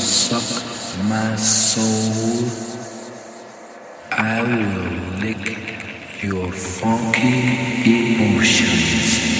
suck my soul, I will lick your funky emotions.